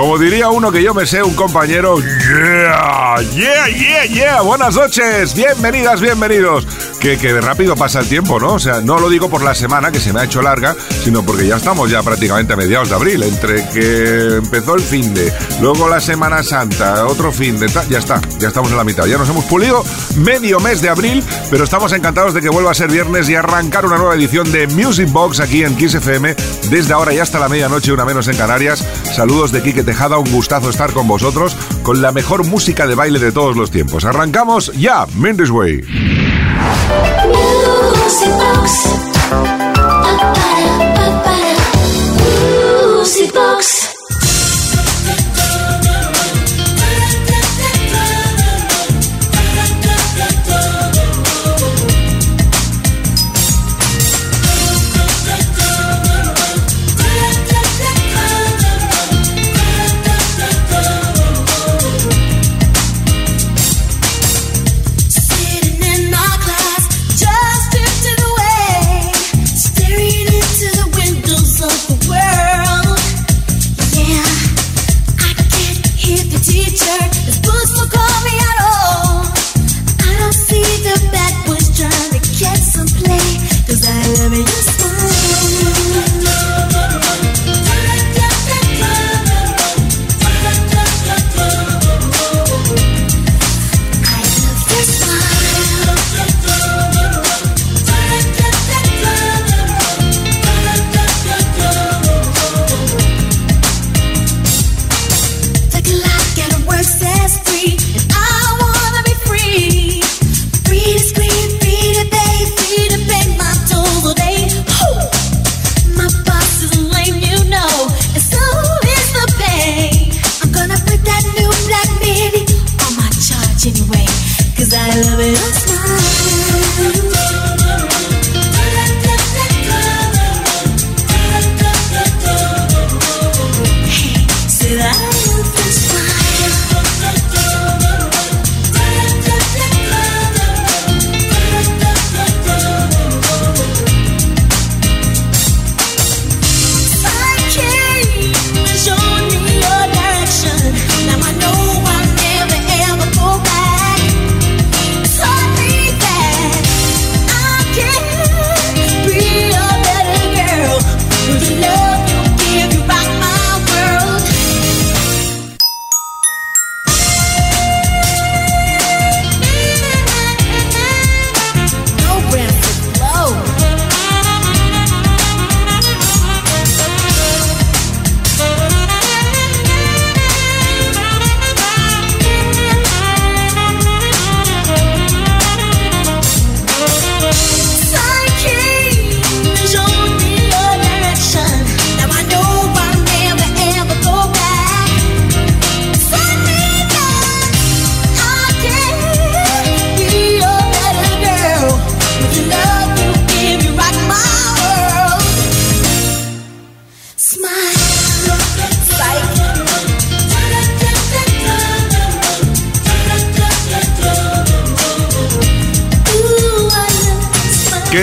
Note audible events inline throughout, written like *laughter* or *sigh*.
Como diría uno que yo me sé, un compañero, yeah, yeah, yeah, yeah, buenas noches, bienvenidas, bienvenidos. Que, que rápido pasa el tiempo, ¿no? O sea, no lo digo por la semana, que se me ha hecho larga, sino porque ya estamos ya prácticamente a mediados de abril, entre que empezó el fin de, luego la Semana Santa, otro fin de, ya está, ya estamos en la mitad, ya nos hemos pulido medio mes de abril, pero estamos encantados de que vuelva a ser viernes y arrancar una nueva edición de Music Box aquí en Kiss FM, desde ahora y hasta la medianoche, una menos en Canarias. Saludos de Quique Tejada, un gustazo estar con vosotros con la mejor música de baile de todos los tiempos. Arrancamos ya, Mendes Way.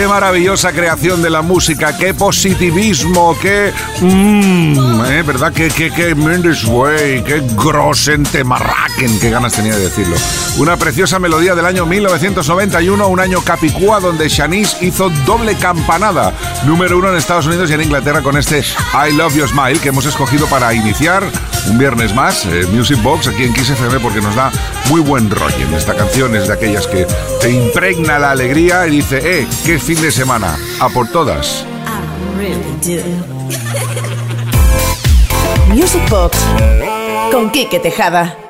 Maravillosa creación de la música, qué positivismo, qué... Mmm, ¿eh? ¿Verdad? Qué, qué, qué Way, qué grosente marraquen, qué ganas tenía de decirlo. Una preciosa melodía del año 1991, un año capicúa donde Shanice hizo doble campanada, número uno en Estados Unidos y en Inglaterra con este I Love Your Smile que hemos escogido para iniciar un viernes más, eh, Music Box aquí en Kiss FM porque nos da muy buen rollo. Esta canción es de aquellas que te impregna la alegría y dice, eh, qué fin de semana, a por todas. *laughs* Music Box con Kike Tejada.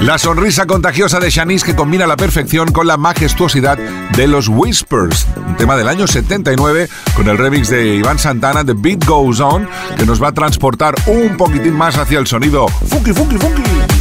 La sonrisa contagiosa de Shanice que combina la perfección con la majestuosidad de los Whispers, un tema del año 79 con el remix de Iván Santana, The Beat Goes On, que nos va a transportar un poquitín más hacia el sonido funky, funky, funky.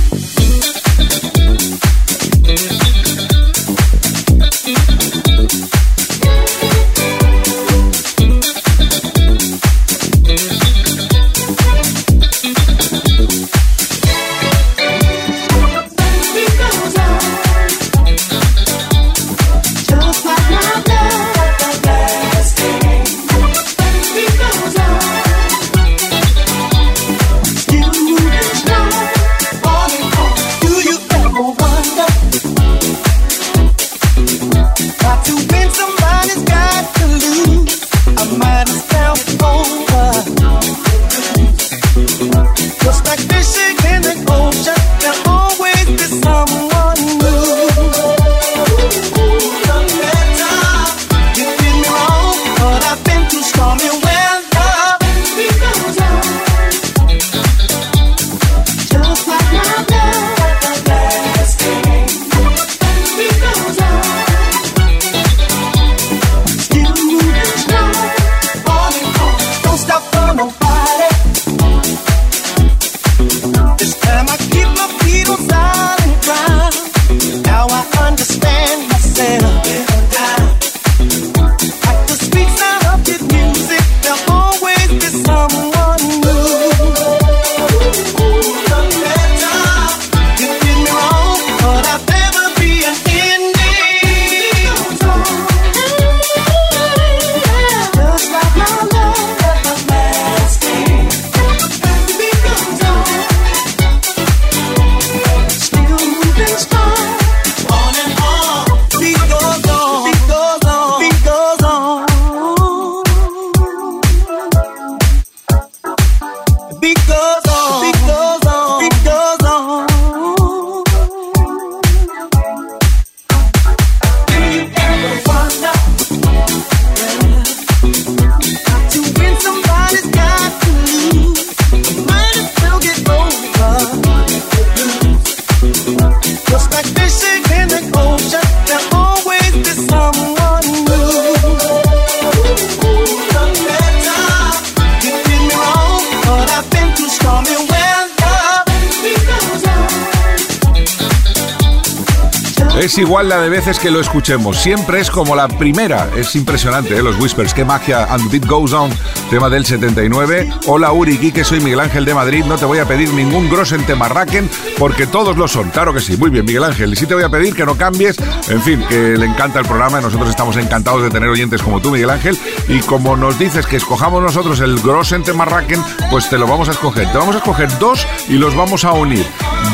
Es igual la de veces que lo escuchemos. Siempre es como la primera. Es impresionante, ¿eh? Los Whispers. Qué magia. And Beat Goes On. Tema del 79. Hola Uri, que soy Miguel Ángel de Madrid. No te voy a pedir ningún grosso en porque todos lo son. Claro que sí. Muy bien, Miguel Ángel. Y sí te voy a pedir que no cambies. En fin, que le encanta el programa. Nosotros estamos encantados de tener oyentes como tú, Miguel Ángel. Y como nos dices que escojamos nosotros el grosso en pues te lo vamos a escoger. Te vamos a escoger dos y los vamos a unir.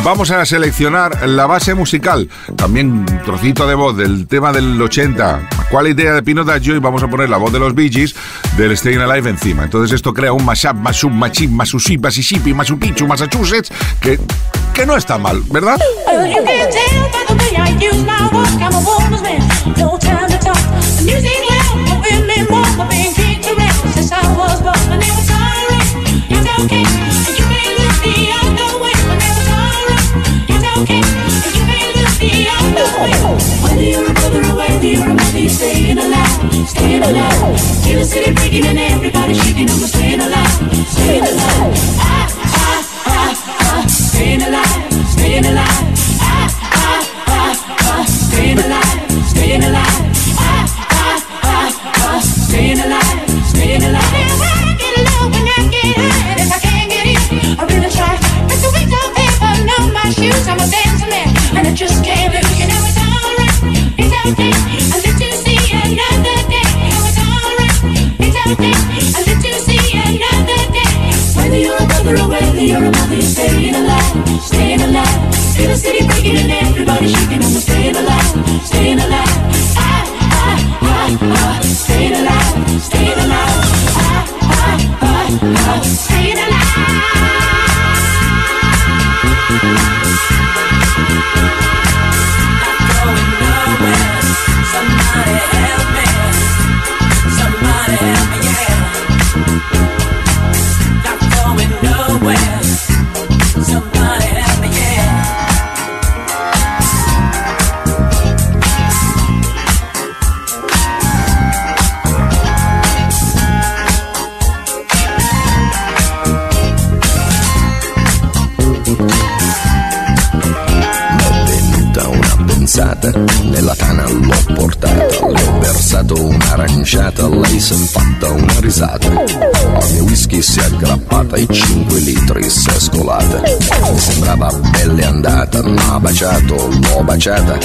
Vamos a seleccionar la base musical. También un trocito de voz del tema del 80. ¿Cuál idea de Pino Daggio? Y vamos a poner la voz de los Bee Gees del Staying Alive encima. Entonces esto crea un mashup, mashup, machín, masushi, Mississippi, Masupichu, Massachusetts, que, que no está mal, ¿verdad? Whether ammazzata, nella tana l'ho portata ho versato un'aranciata, lei s'è fatta una risata. Al mio whisky si è aggrappata e 5 litri si è scolata. Mi sembrava belle andata, m'ha baciato, l'ho baciata,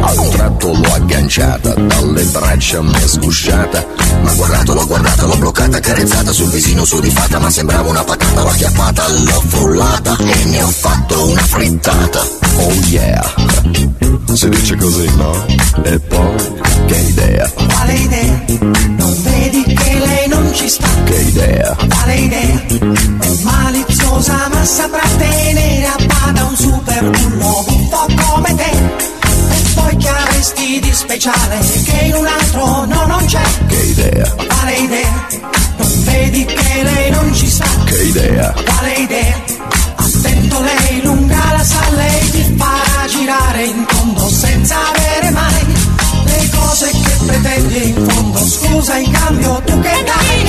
a un tratto l'ho agganciata, dalle braccia m'è sgusciata. Ma guardato, l'ho guardata, l'ho bloccata, carezzata sul visino sudifata, ma sembrava una patata, l'ho acchiappata, l'ho frullata e ne ho fatto una frittata. Oh yeah, si dice così, no? E poi, che idea, Quale idea? Non vedi che lei non ci sta? che idea, Quale idea? È maliziosa ma saprà tenere a bada un super bullo buffo come te. E poi che avresti di speciale che in un altro no non c'è? che idea, Quale idea? Non vedi che lei non ci sta? che idea, Quale idea? Attento lei lunga la sa, lei ti farà girare in tondo senza avere mai le cose che pretendi in fondo. Scusa in cambio tu che dai?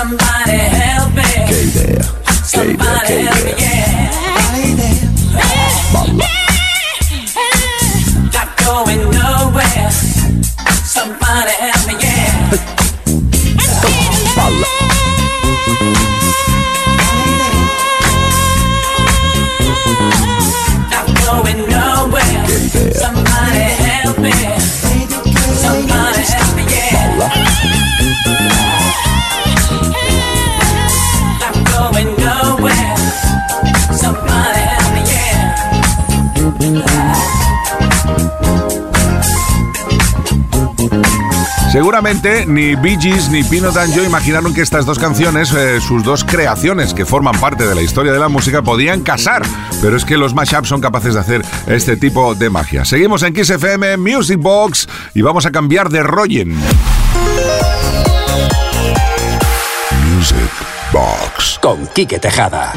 Somebody Ni Bee Gees ni Pino Danjo imaginaron que estas dos canciones, eh, sus dos creaciones que forman parte de la historia de la música, podían casar. Pero es que los mashups son capaces de hacer este tipo de magia. Seguimos en Kiss FM Music Box y vamos a cambiar de rollen. Music Box. Con Quique Tejada.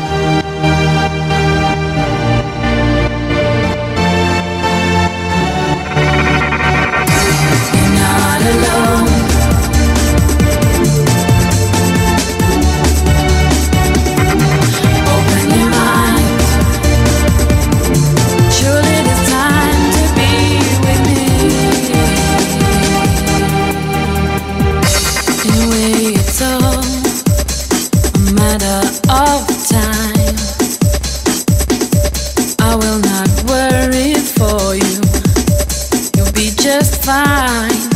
fine.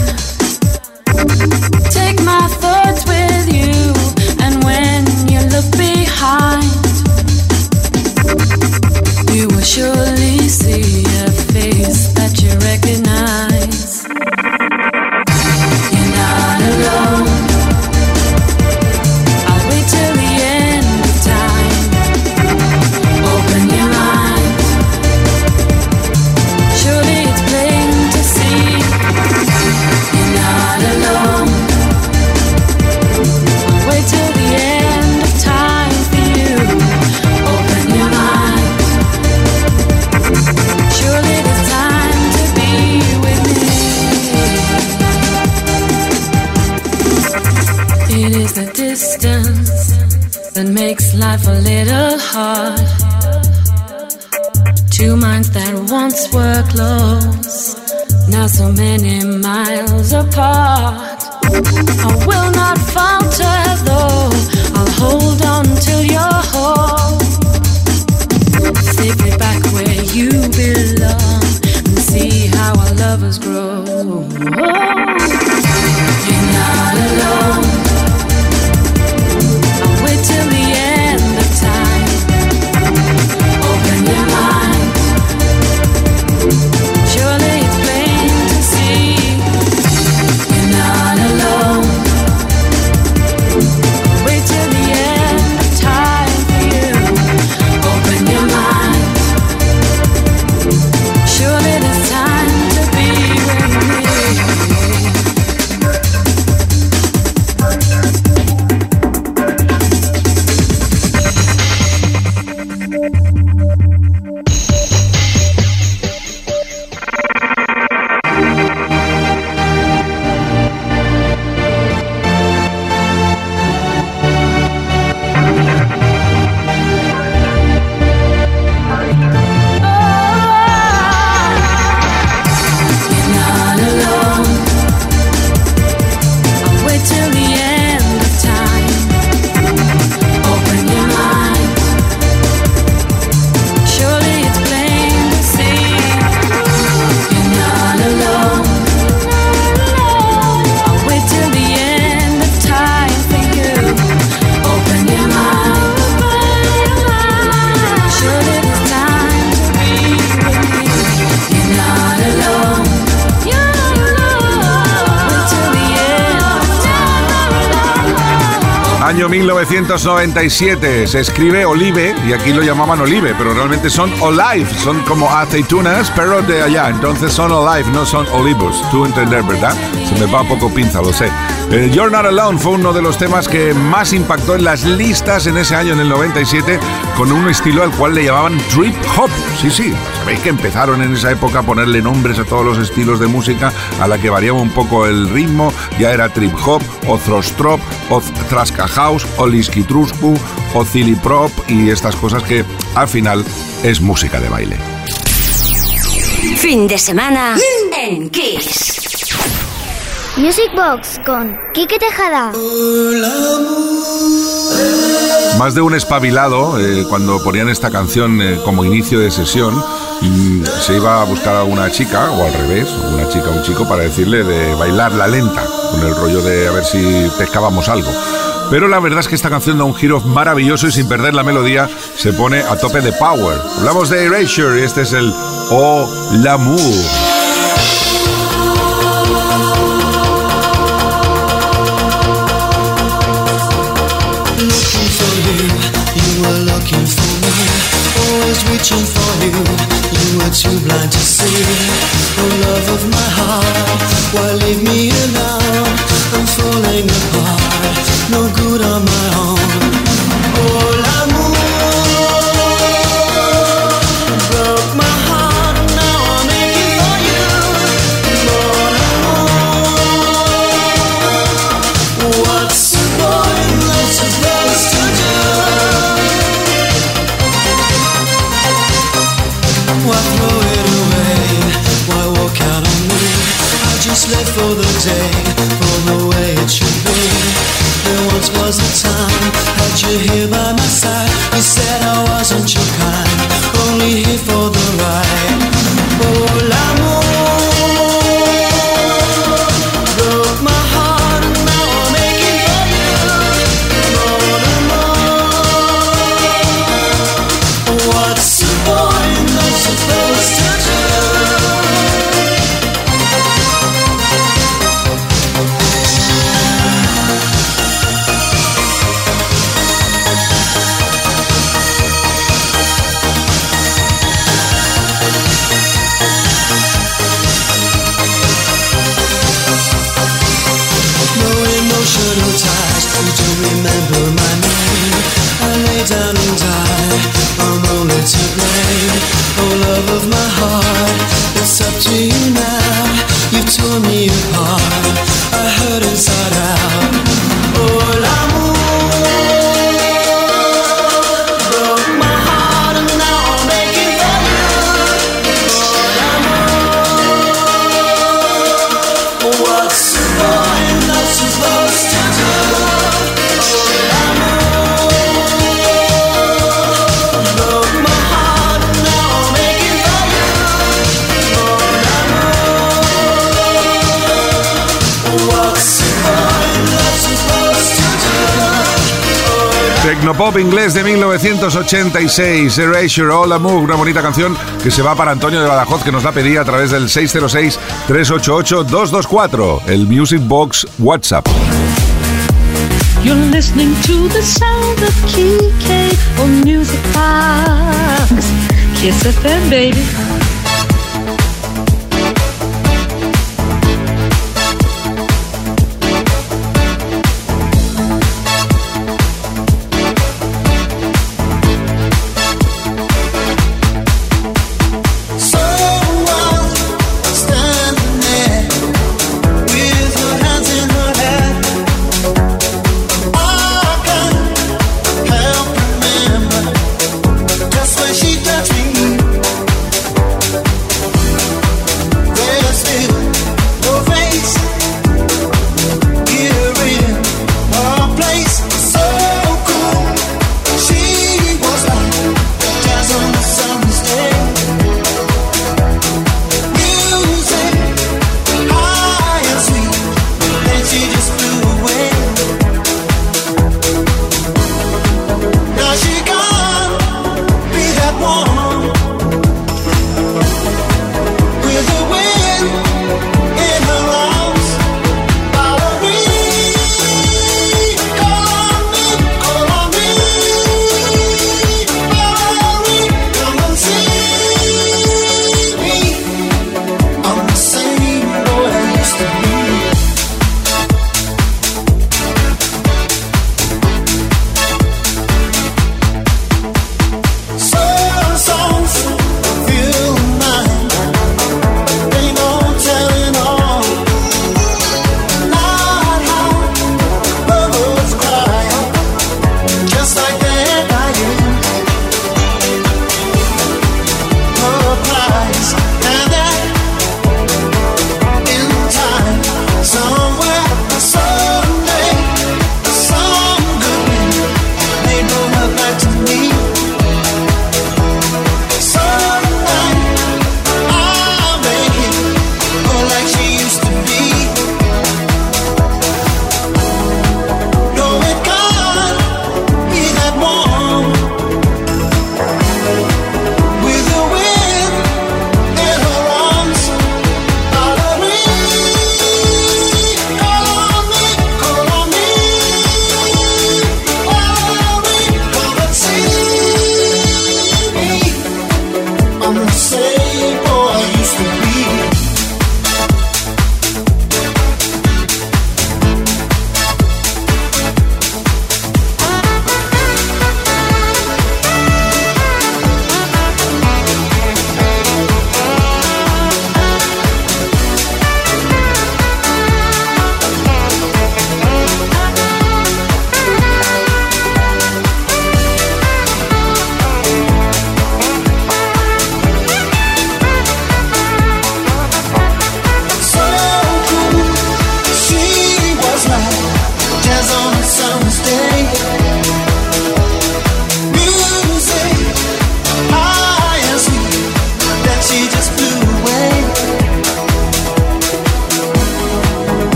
1997 se escribe Olive y aquí lo llamaban Olive, pero realmente son Olive, son como aceitunas, pero de allá. Entonces son Olive, no son olivos. Tú entender, ¿verdad? Se me va un poco pinza, lo sé. Eh, You're Not Alone fue uno de los temas que más impactó en las listas en ese año, en el 97, con un estilo al cual le llamaban trip hop. Sí, sí, sabéis que empezaron en esa época a ponerle nombres a todos los estilos de música a la que variaba un poco el ritmo, ya era trip hop o thrust-trop o Traska House o Liski Truscu o Prop y estas cosas que al final es música de baile. Fin de semana en Kiss. Music Box con Quique Tejada. Más de un espabilado, eh, cuando ponían esta canción eh, como inicio de sesión, mm, se iba a buscar a una chica, o al revés, una chica o un chico, para decirle de bailar la lenta, con el rollo de a ver si pescábamos algo. Pero la verdad es que esta canción da un giro maravilloso y sin perder la melodía se pone a tope de power. Hablamos de Erasure y este es el Oh L'amour. reaching no good on my own. 1986, Erasure, All Amour, una bonita canción que se va para Antonio de Badajoz, que nos la pedía a través del 606-388-224, el Music Box WhatsApp.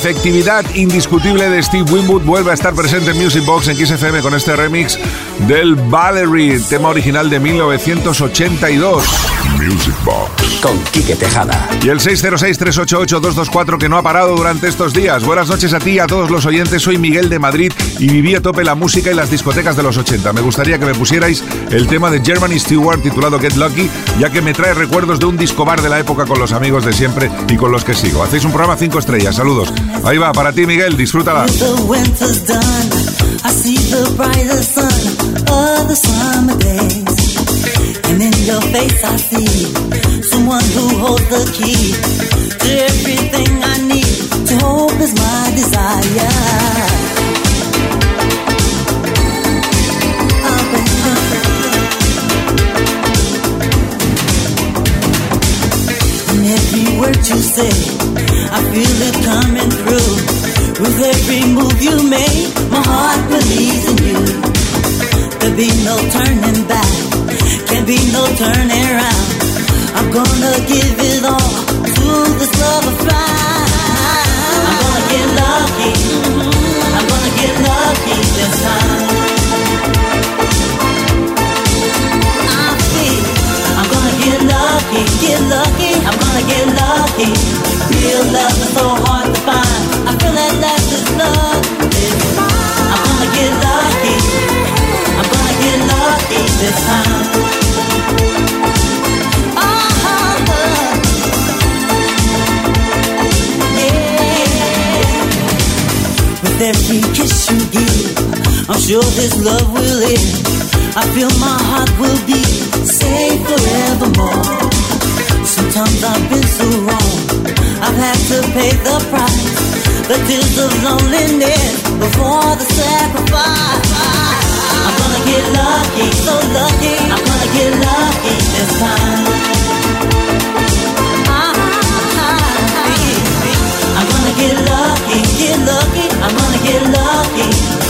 Efectividad indiscutible de Steve Winwood vuelve a estar presente en Music Box en XFM con este remix del Valerie, tema original de 1982. Music Box. Con Quique Tejada. Y el 606-388-224 que no ha parado durante estos días. Buenas noches a ti y a todos los oyentes. Soy Miguel de Madrid y viví a tope la música y las discotecas de los 80. Me gustaría que me pusierais el tema de Germany Stewart titulado Get Lucky, ya que me trae recuerdos de un disco bar de la época con los amigos de siempre y con los que sigo. Hacéis un programa 5 estrellas. Saludos. Ahí va, para ti, Miguel. Disfrútala. Your face I see someone who holds the key to everything I need. To hope is my desire. And every word you say, I feel it coming through. With every move you make, sure this love will live. I feel my heart will be safe forevermore. Sometimes I've been so wrong, I've had to pay the price. The tears of loneliness before the sacrifice. I'm gonna get lucky, so lucky. I'm gonna get lucky this time. I'm gonna get lucky, get lucky. I'm gonna get lucky.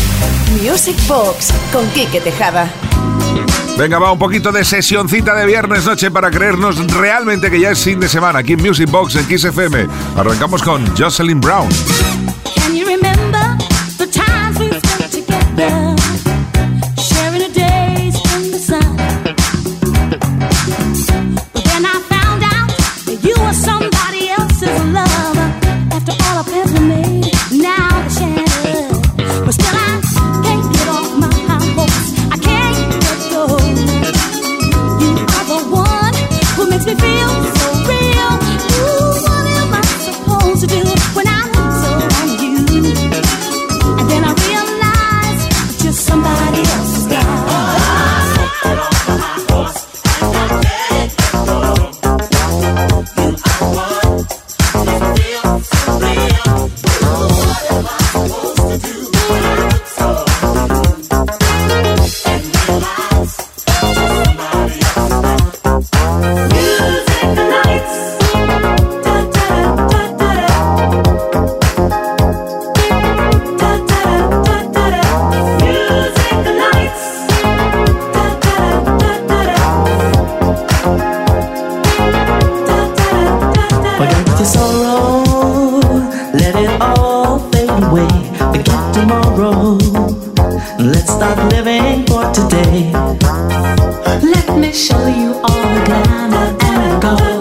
Music Box con Quique Tejada. Venga, va un poquito de sesioncita de viernes noche para creernos realmente que ya es fin de semana aquí en Music Box en Kiss FM. Arrancamos con Jocelyn Brown. Let's start living for today. Let me show you all the glamour and gold.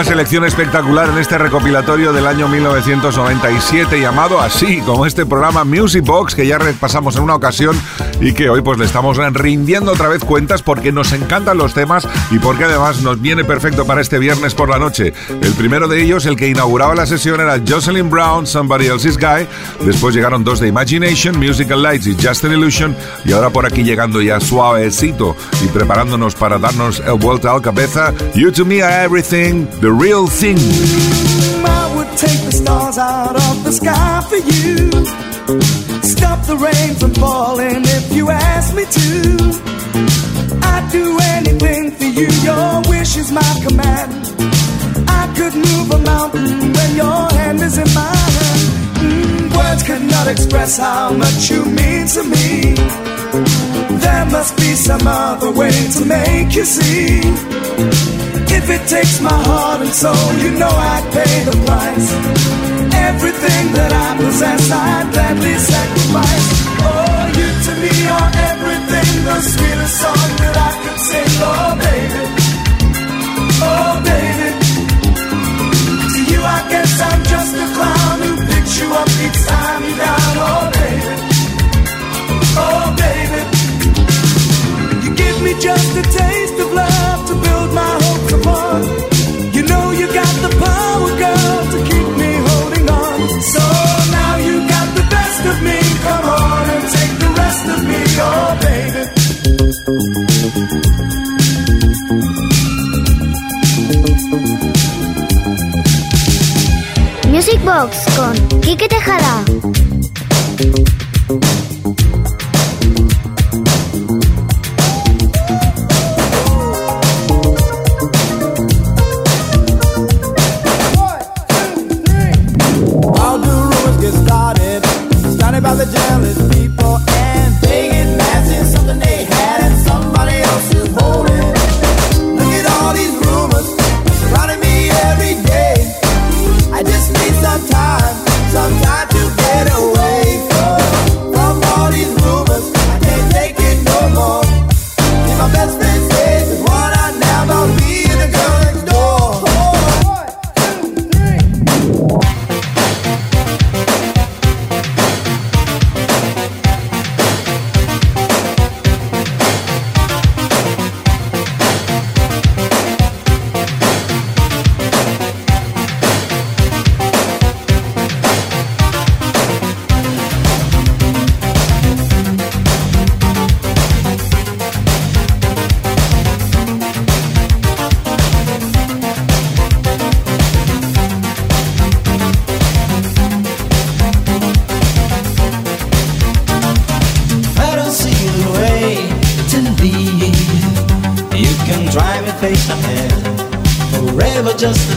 Una selección espectacular en este recopilatorio del año 1997 llamado así, como este programa Music Box que ya repasamos en una ocasión y que hoy pues le estamos rindiendo otra vez cuentas porque nos encantan los temas y porque además nos viene perfecto para este viernes por la noche. El primero de ellos, el que inauguraba la sesión era Jocelyn Brown, Somebody Else's Guy. Después llegaron dos de Imagination, Musical Lights y Just an Illusion. Y ahora por aquí llegando ya suavecito y preparándonos para darnos el vuelta al cabeza. You to me everything, the real thing. I would take the stars out of the sky for you. Stop the rain from falling if you ask me to. I'd do anything for you, your wish is my command. I could move a mountain when your hand is in my hand. Mm, words cannot express how much you mean to me. There must be some other way to make you see. If it takes my heart and soul, you know I'd pay the price. Everything that I possess, I'd gladly sacrifice. Oh, you to me are everything, the sweetest song that I could sing. Oh, baby. Oh, baby. To you, I guess I'm just a clown who picks you up each time you're down. Oh, baby. Oh, baby. You give me just a taste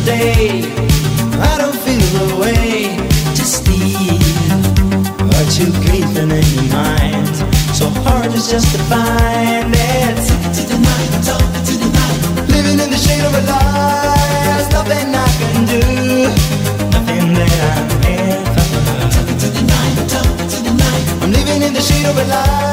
just. I don't feel the way to steal what you keeping in your mind. So hard is just to find it. To the night, talk to the night. Living in the shade of a lie. Nothing I can do. Nothing that I'm here for. To the night, talk to the night. I'm living in the shade of a lie.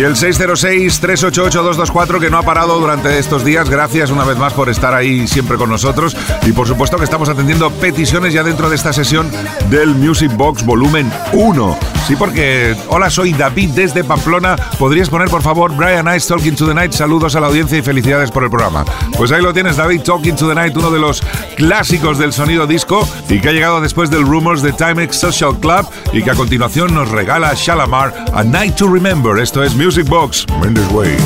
Y el 606-388-224 que no ha parado durante estos días. Gracias una vez más por estar ahí siempre con nosotros. Y por supuesto que estamos atendiendo peticiones ya dentro de esta sesión del Music Box Volumen 1. Sí, porque hola, soy David desde Pamplona. ¿Podrías poner por favor Brian Ice Talking to the Night? Saludos a la audiencia y felicidades por el programa. Pues ahí lo tienes, David Talking to the Night, uno de los clásicos del sonido disco y que ha llegado después del Rumors de Timex Social Club y que a continuación nos regala Shalamar A Night to Remember. Esto es Music Box. Mendes Way.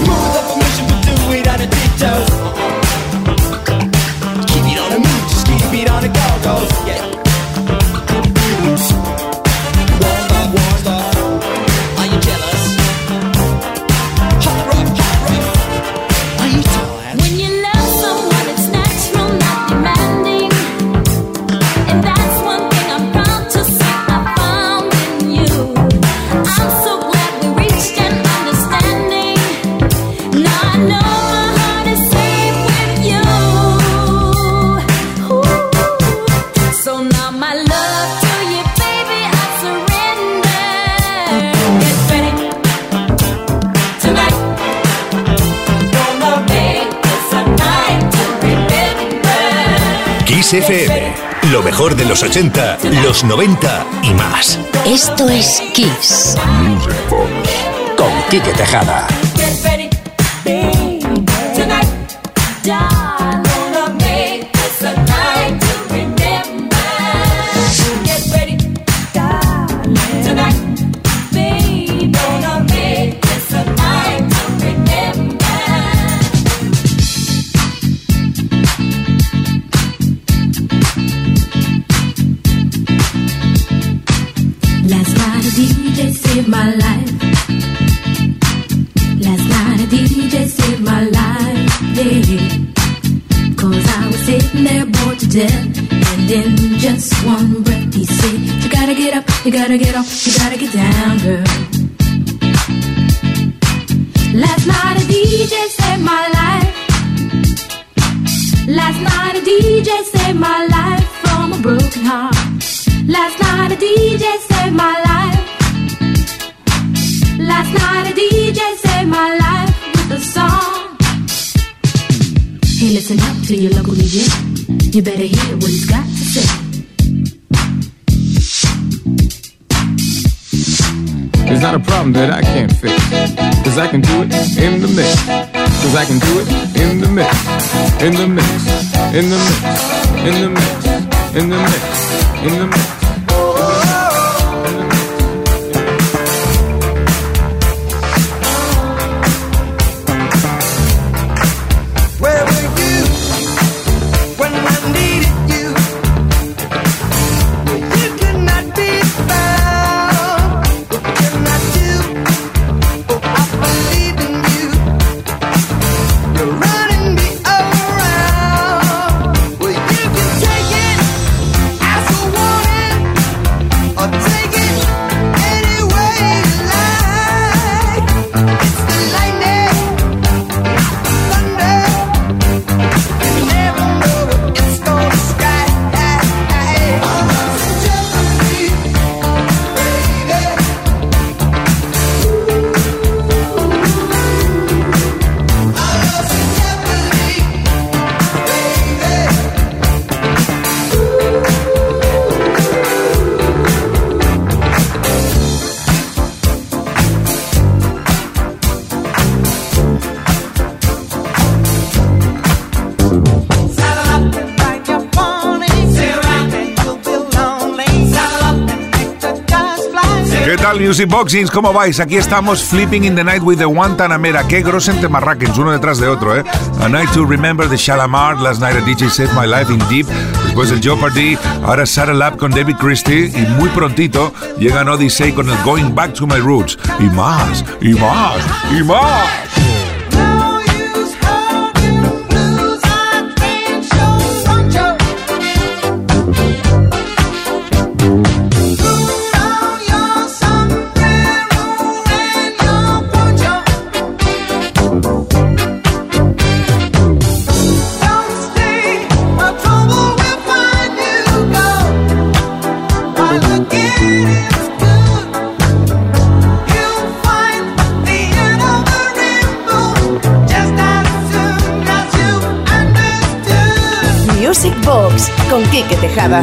FM. Lo mejor de los 80, los 90 y más. Esto es Kiss. Music Box. Con Quique Tejada. Listen up to your local DJ. You better hear what he's got to say. There's not a problem that I can't fix. Cause I can do it in the mix. Cause I can do it in the mix. In the mix. In the mix. In the mix. In the mix. In the mix. Where ¿Qué tal, Music Boxings? ¿Cómo vais? Aquí estamos flipping in the night with the Guantanamera. Qué grosente marrakens, uno detrás de otro, ¿eh? A Night to Remember de Shalamar, Last Night a DJ Saved My Life in Deep, después el Jeopardy, ahora Saddle Up con David Christie y muy prontito llegan Odyssey con el Going Back to My Roots. Y más, y más, y más. Con Quique Tejada.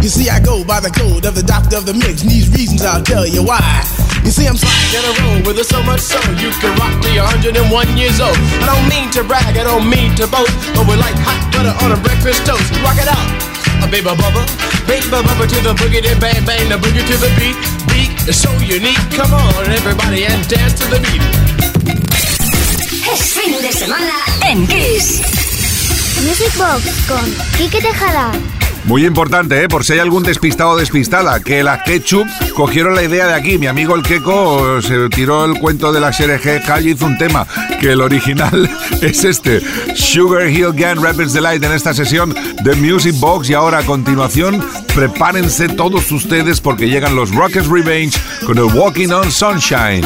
You see, I go by the code of the doctor of the mix, and these reasons I'll tell you why. You see, I'm sliding in a row with it so much so you can rock till you're 101 years old. I don't mean to brag, I don't mean to boast, but we're like hot butter on a breakfast toast. Rock it out, a baby bubba, baby bubba to the boogie, then bang bang the boogie to the beat. Beat is so unique. Come on, everybody, and dance to the beat. Es fin de semana en Kiss. Music Box con Quique Tejada. Muy importante, ¿eh? por si hay algún despistado o despistada, que las Ketchup cogieron la idea de aquí. Mi amigo el Keko se tiró el cuento de la SRG Calle y hizo un tema, que el original *laughs* es este. Sugar Hill Gang Rapids Delight en esta sesión de Music Box. Y ahora a continuación, prepárense todos ustedes porque llegan los Rockets Revenge con el Walking on Sunshine.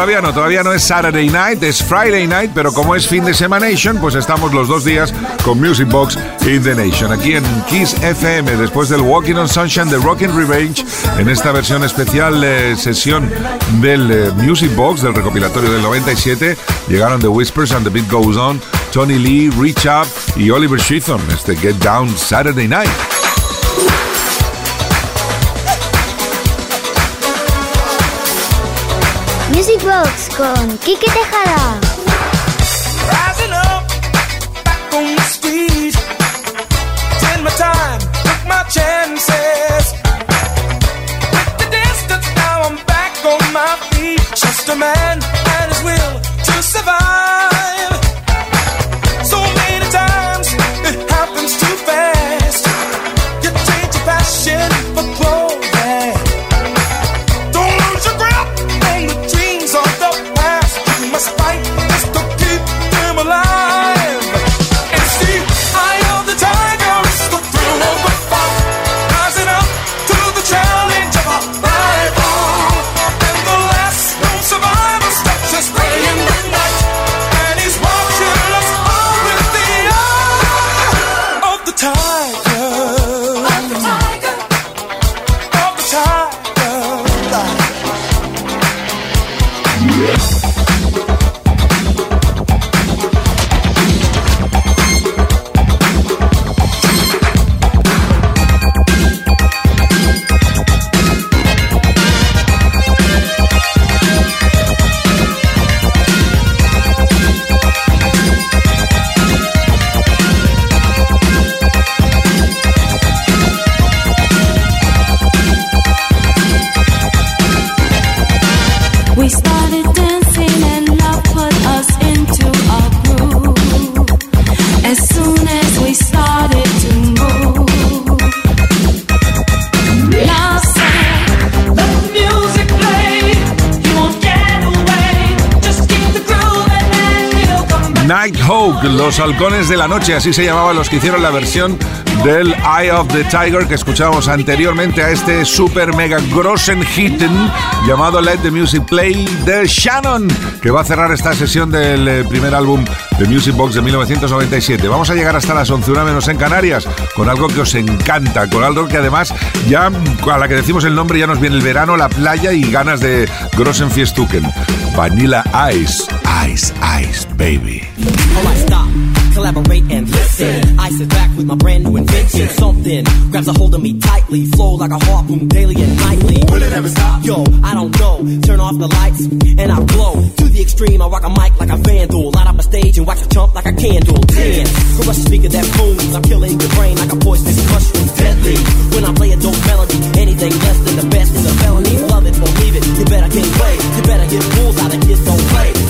Todavía no, todavía no es Saturday Night, es Friday Night, pero como es fin de semana Nation, pues estamos los dos días con Music Box in the Nation. Aquí en Kiss FM, después del Walking on Sunshine de Rockin' Revenge, en esta versión especial eh, sesión del eh, Music Box, del recopilatorio del 97, llegaron The Whispers and the Beat Goes On, Tony Lee, Reach Up y Oliver Sheatham, este Get Down Saturday Night. Con Quique Tejada. Halcones de la noche, así se llamaban los que hicieron la versión del Eye of the Tiger que escuchábamos anteriormente a este super mega grossen hitten llamado Let the Music Play de Shannon, que va a cerrar esta sesión del eh, primer álbum de Music Box de 1997. Vamos a llegar hasta las 11 una menos en Canarias con algo que os encanta, con algo que además ya a la que decimos el nombre ya nos viene el verano, la playa y ganas de grossen fiestuken. Vanilla Ice, Ice, Ice, baby. Stop. Collaborate and listen. I sit back with my brand new invention. Something grabs a hold of me tightly, flow like a harpoon daily and nightly. Will it ever stop? Yo, I don't know. Turn off the lights and I glow to the extreme. I rock a mic like a vandal, light up a stage and watch a chump like a candle. Ten, crush a speaker that booms. I'm killing your brain like a poisonous mushroom, deadly. When I play a dope melody, anything less than the best is a felony. Love it or leave it. You better get away. You better get rules out of kids don't play.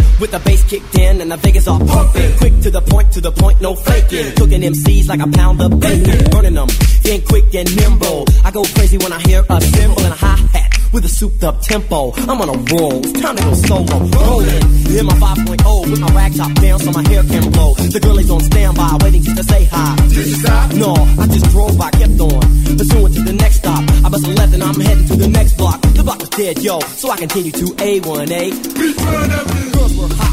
with the bass kicked in and the Vegas all pumping. Quick to the point, to the point, no faking. Cooking MCs like a pound of bacon. Burning them, quick and nimble. I go crazy when I hear a cymbal and a hi hat with a souped up tempo. I'm on a roll, it's time to go solo. Rolling, in my 5.0 with my rag top down so my hair can blow. The girl is on standby, waiting just to say hi. Did you stop? No, I just drove by, kept on. Pursuing to the next stop. I bust a left and I'm heading to the next block. The block was dead, yo, so I continue to A1A. Girls were hot